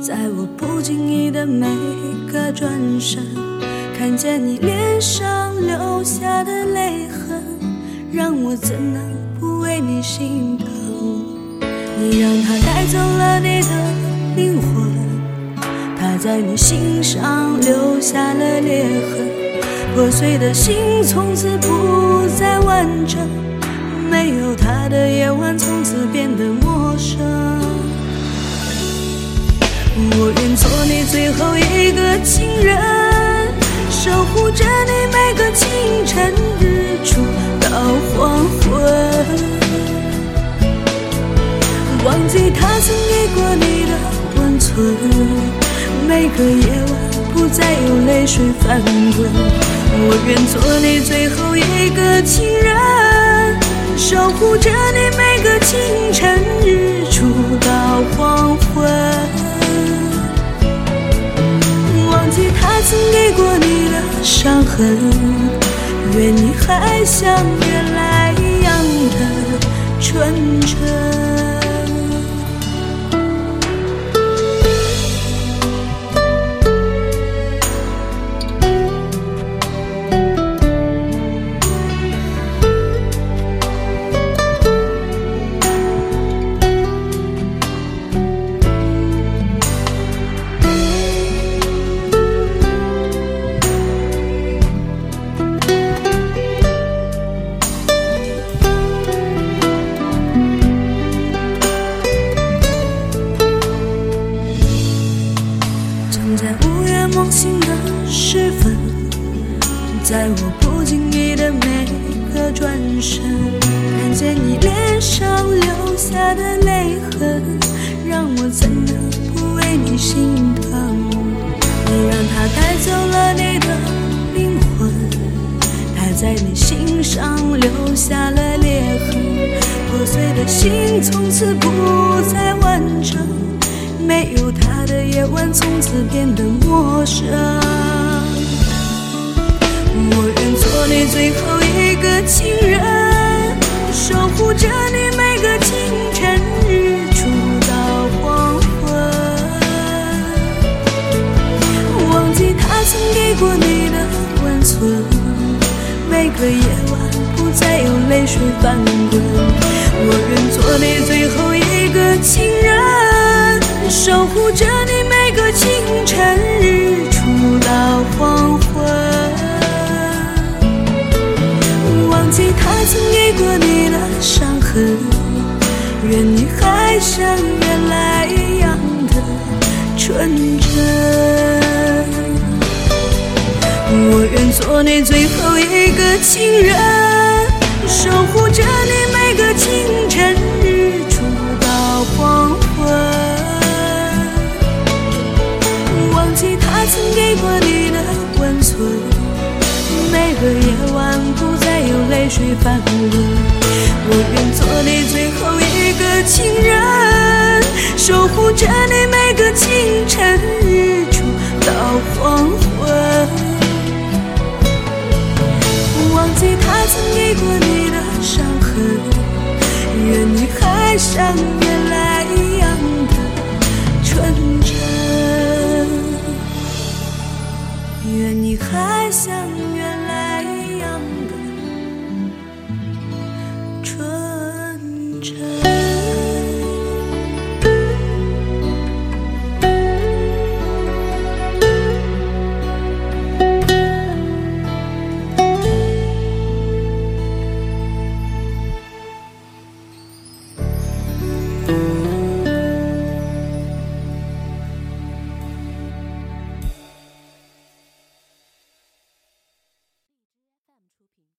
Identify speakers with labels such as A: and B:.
A: 在我不经意的每个转身，看见你脸上留下的泪痕，让我怎能不为你心疼？你让他带走了你的灵魂，他在你心上留下了裂痕，破碎的心从此不再完整，没有他的夜晚从此变记他曾给过你的温存，每个夜晚不再有泪水翻滚。我愿做你最后一个情人，守护着你每个清晨、日出到黄昏。忘记他曾给过你的伤痕，愿你还像原来一样的纯真。的时分，在我不经意的每个转身，看见你脸上留下的泪痕，让我怎能不为你心疼？你让他带走了你的灵魂，他在你心上留下了裂痕，破碎的心从此不再完整。没有他的夜晚从此变得陌生。我愿做你最后一个情人，守护着你每个清晨、日出到黄昏。忘记他曾给过你的温存，每个夜晚不再有泪水翻滚。我愿做你最后曾给过你的伤痕，愿你还像原来一样的纯真。我愿做你最后一个情人，守护着你陪伴我，愿做你最后一个情人，守护着你每个清晨、日出到黄昏。忘记他曾给过你的伤痕，愿你还上原来。